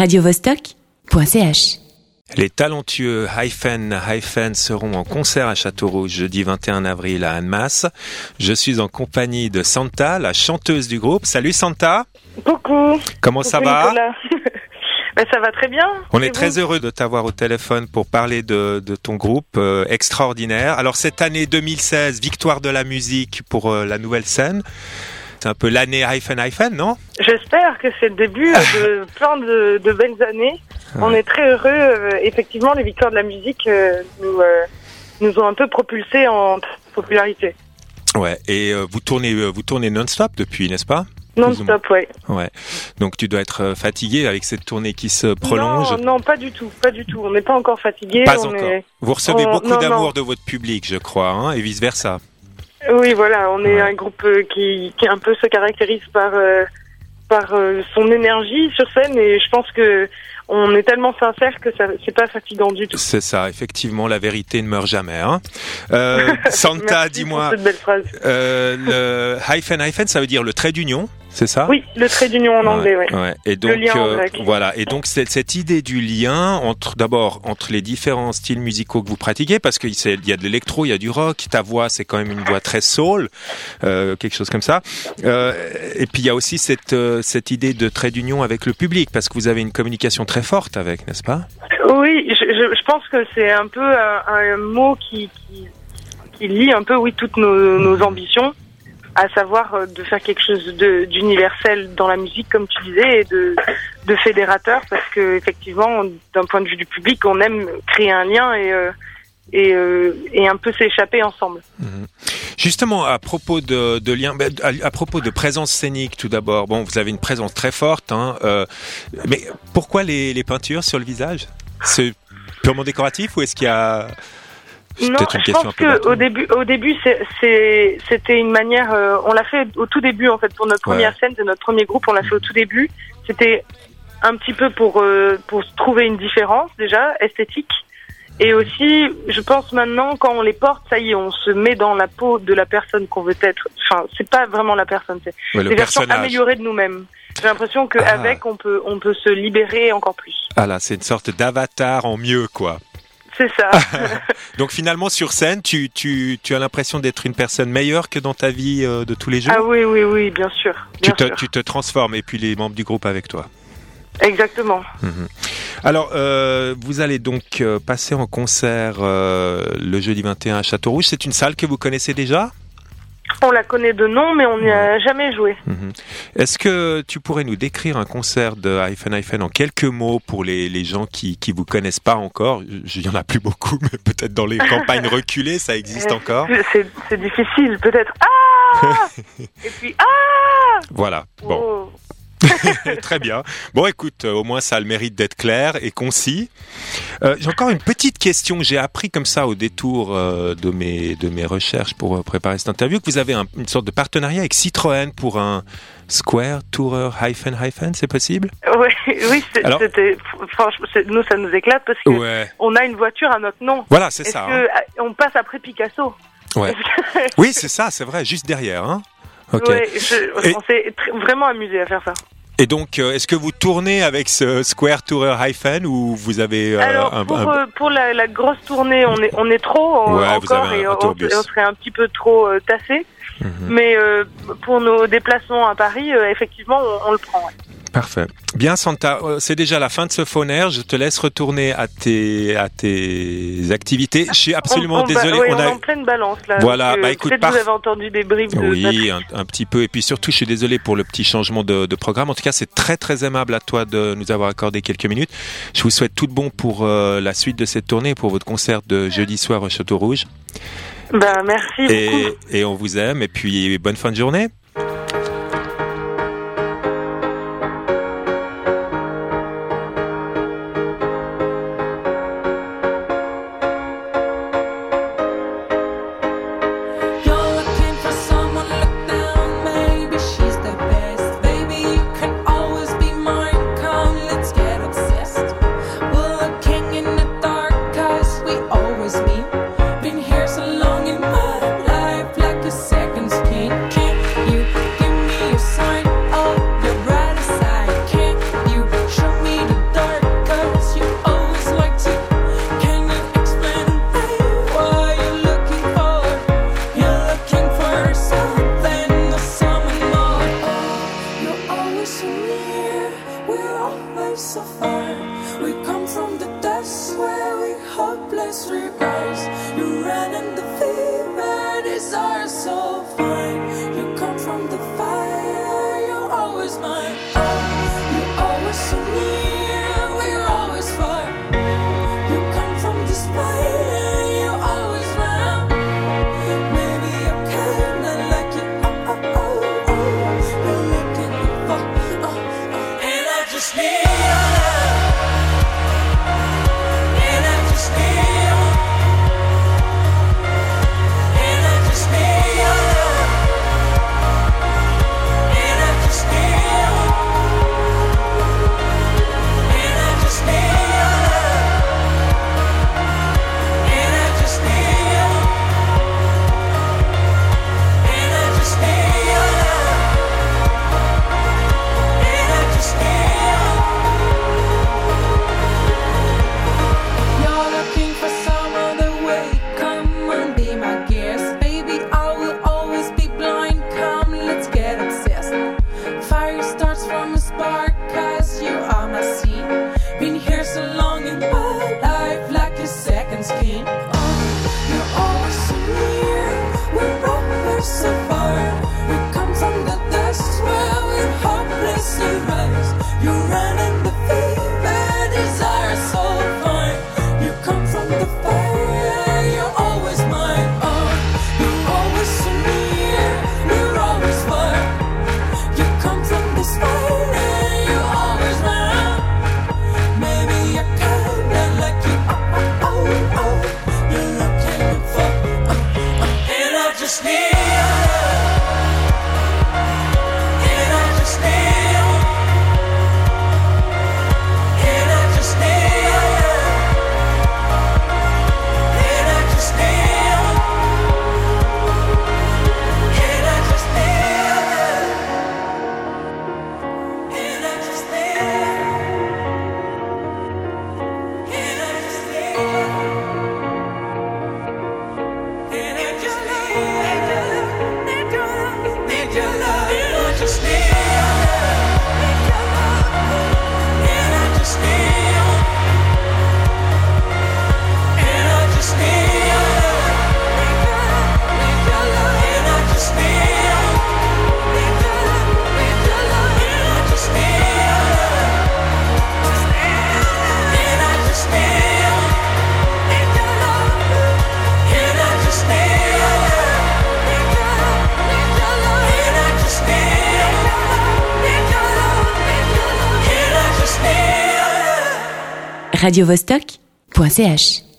radiovostok.ch. Les talentueux Hyphen Hyphen seront en concert à Châteauroux jeudi 21 avril à Annemasse. Je suis en compagnie de Santa, la chanteuse du groupe. Salut Santa. Coucou. Comment ça va. Ben, ça va très bien. On est très heureux de t'avoir au téléphone pour parler de, de ton groupe euh, extraordinaire. Alors cette année 2016, victoire de la musique pour euh, la nouvelle scène. C'est un peu l'année Hyphen Hyphen, non? J'espère que c'est le début de plein de, de belles années. On est très heureux. euh, effectivement, les victoires de la musique euh, nous, euh, nous ont un peu propulsés en popularité. Ouais. Et vous tournez, vous tournez non-stop depuis, n'est-ce pas? Non-stop, ouais. Ouais. Donc tu dois être fatigué avec cette tournée qui se prolonge. Non, non, pas du tout, pas du tout. On n'est pas encore fatigué. Pas on encore. est- Vous recevez on- beaucoup d'amour de votre public, je crois, hein, et vice versa. Oui, voilà, on est Ouais. un groupe euh, qui, qui un peu se caractérise par euh, par euh, son énergie sur scène et je pense que on est tellement sincère que ça c'est pas fatigant du tout. C'est ça, effectivement, la vérité ne meurt jamais. Hein. Euh, Santa, dis-moi, euh, le hyphen hyphen, ça veut dire le trait d'union, c'est ça Oui, le trait d'union en anglais, ouais. Ouais. Et donc, lien euh, voilà. Et donc, cette, cette idée du lien entre, d'abord, entre les différents styles musicaux que vous pratiquez, parce qu'il il y a de l'électro, il y a du rock, ta voix, c'est quand même une voix très soul, euh, quelque chose comme ça. Euh, et puis, il y a aussi cette, cette idée de trait d'union avec le public, parce que vous avez une communication très forte avec, n'est-ce pas? Oui, je, je, je pense que c'est un peu un, un mot qui, qui qui lie un peu oui toutes nos, nos ambitions, à savoir euh, de faire quelque chose d'universel dans la musique comme tu disais et de fédérateur parce que effectivement d'un point de vue du public on aime créer un lien et euh, euh, et un peu s'échapper ensemble. Justement, à propos de, de ben, à, propos de présence scénique, tout d'abord. Bon, vous avez une présence très forte, hein, mais pourquoi les, peintures sur le visage? C'est purement décoratif ou est-ce qu'il y a Non, une je pense peu que bateau. au début, au début, c'était une manière. euh, on l'a fait au tout début en fait pour notre Ouais. première scène de notre premier groupe. On l'a fait au tout début. C'était un petit peu pour euh, pour trouver une différence déjà esthétique. Et aussi, je pense maintenant, quand on les porte, ça y est, on se met dans la peau de la personne qu'on veut être. Enfin, c'est pas vraiment la personne, c'est Ouais, des versions améliorées de nous-mêmes. J'ai l'impression qu'avec, Ah. on peut on peut se libérer encore plus. Ah là, c'est une sorte d'avatar en mieux, quoi. C'est ça. Donc finalement, sur scène, tu, tu, tu as l'impression d'être une personne meilleure que dans ta vie euh, de tous les jours ah oui, oui, oui, bien sûr. tu, te, sûr. tu te transformes et puis les membres du groupe avec toi. Exactement. Alors, euh, vous allez donc euh, passer en concert euh, le jeudi 21 à Château-Rouge. C'est une salle que vous connaissez déjà? On la connaît de nom, mais on n'y a jamais joué. Mhm. Est-ce que tu pourrais nous décrire un concert de Hyphen Hyphen en quelques mots pour les, les gens qui qui vous connaissent pas encore? Il y en a plus beaucoup, mais peut-être dans les campagnes reculées, ça existe encore. C'est c'est difficile, peut-être. Ah Et puis ah Voilà. Bon, Oh. très bien. Bon, écoute, euh, au moins ça a le mérite d'être clair et concis. Euh, J'ai encore une petite question. J'ai appris comme ça au détour euh, de mes de mes recherches pour préparer cette interview que vous avez un- une sorte de partenariat avec Citroën pour un Square Tourer Hyphen Hyphen. C'est possible? Oui, c'était. Franchement, nous, ça nous éclate parce que Ouais. on a une voiture à notre nom. Voilà, c'est ça. que hein. ah, on passe après Picasso? Ouais. Oui, c'est ça, c'est vrai, juste derrière. Hein. Ouais, je- on s'est vraiment amusé à faire ça. Et donc, euh, est-ce que vous tournez avec ce Square Tourer Hyphen ou vous avez euh, Alors un, pour, un- euh, pour la, la grosse tournée, on est on est trop euh, Ouais, vous encore avez un- et on, on serait un petit peu trop euh, tassé. Mhm. Mais euh, pour nos déplacements à Paris, euh, effectivement, on, on le prend. ouais. Parfait. Bien, Santa, euh, c'est déjà la fin de ce phonaire. Je te laisse retourner à tes à tes activités. Je suis absolument on, on, désolé. bah, ouais, on a est en pleine balance là. Voilà, euh, bah, écoute, peut-être parf- vous avez entendu des briefs de Oui, un, un petit peu. Et puis surtout, je suis désolé pour le petit changement de, de programme. En tout cas, c'est très très aimable à toi de nous avoir accordé quelques minutes. Je vous souhaite tout de bon pour euh, la suite de cette tournée, pour votre concert de jeudi soir au Château Rouge. Ben, merci beaucoup. Et on vous aime. Et puis bonne fin de journée. so near, we're always so far. We come from the dust where we hopeless rebels. You ran in the fever, desire so fine. You come from the fire, you're always mine. Krishna. radiovostok.ch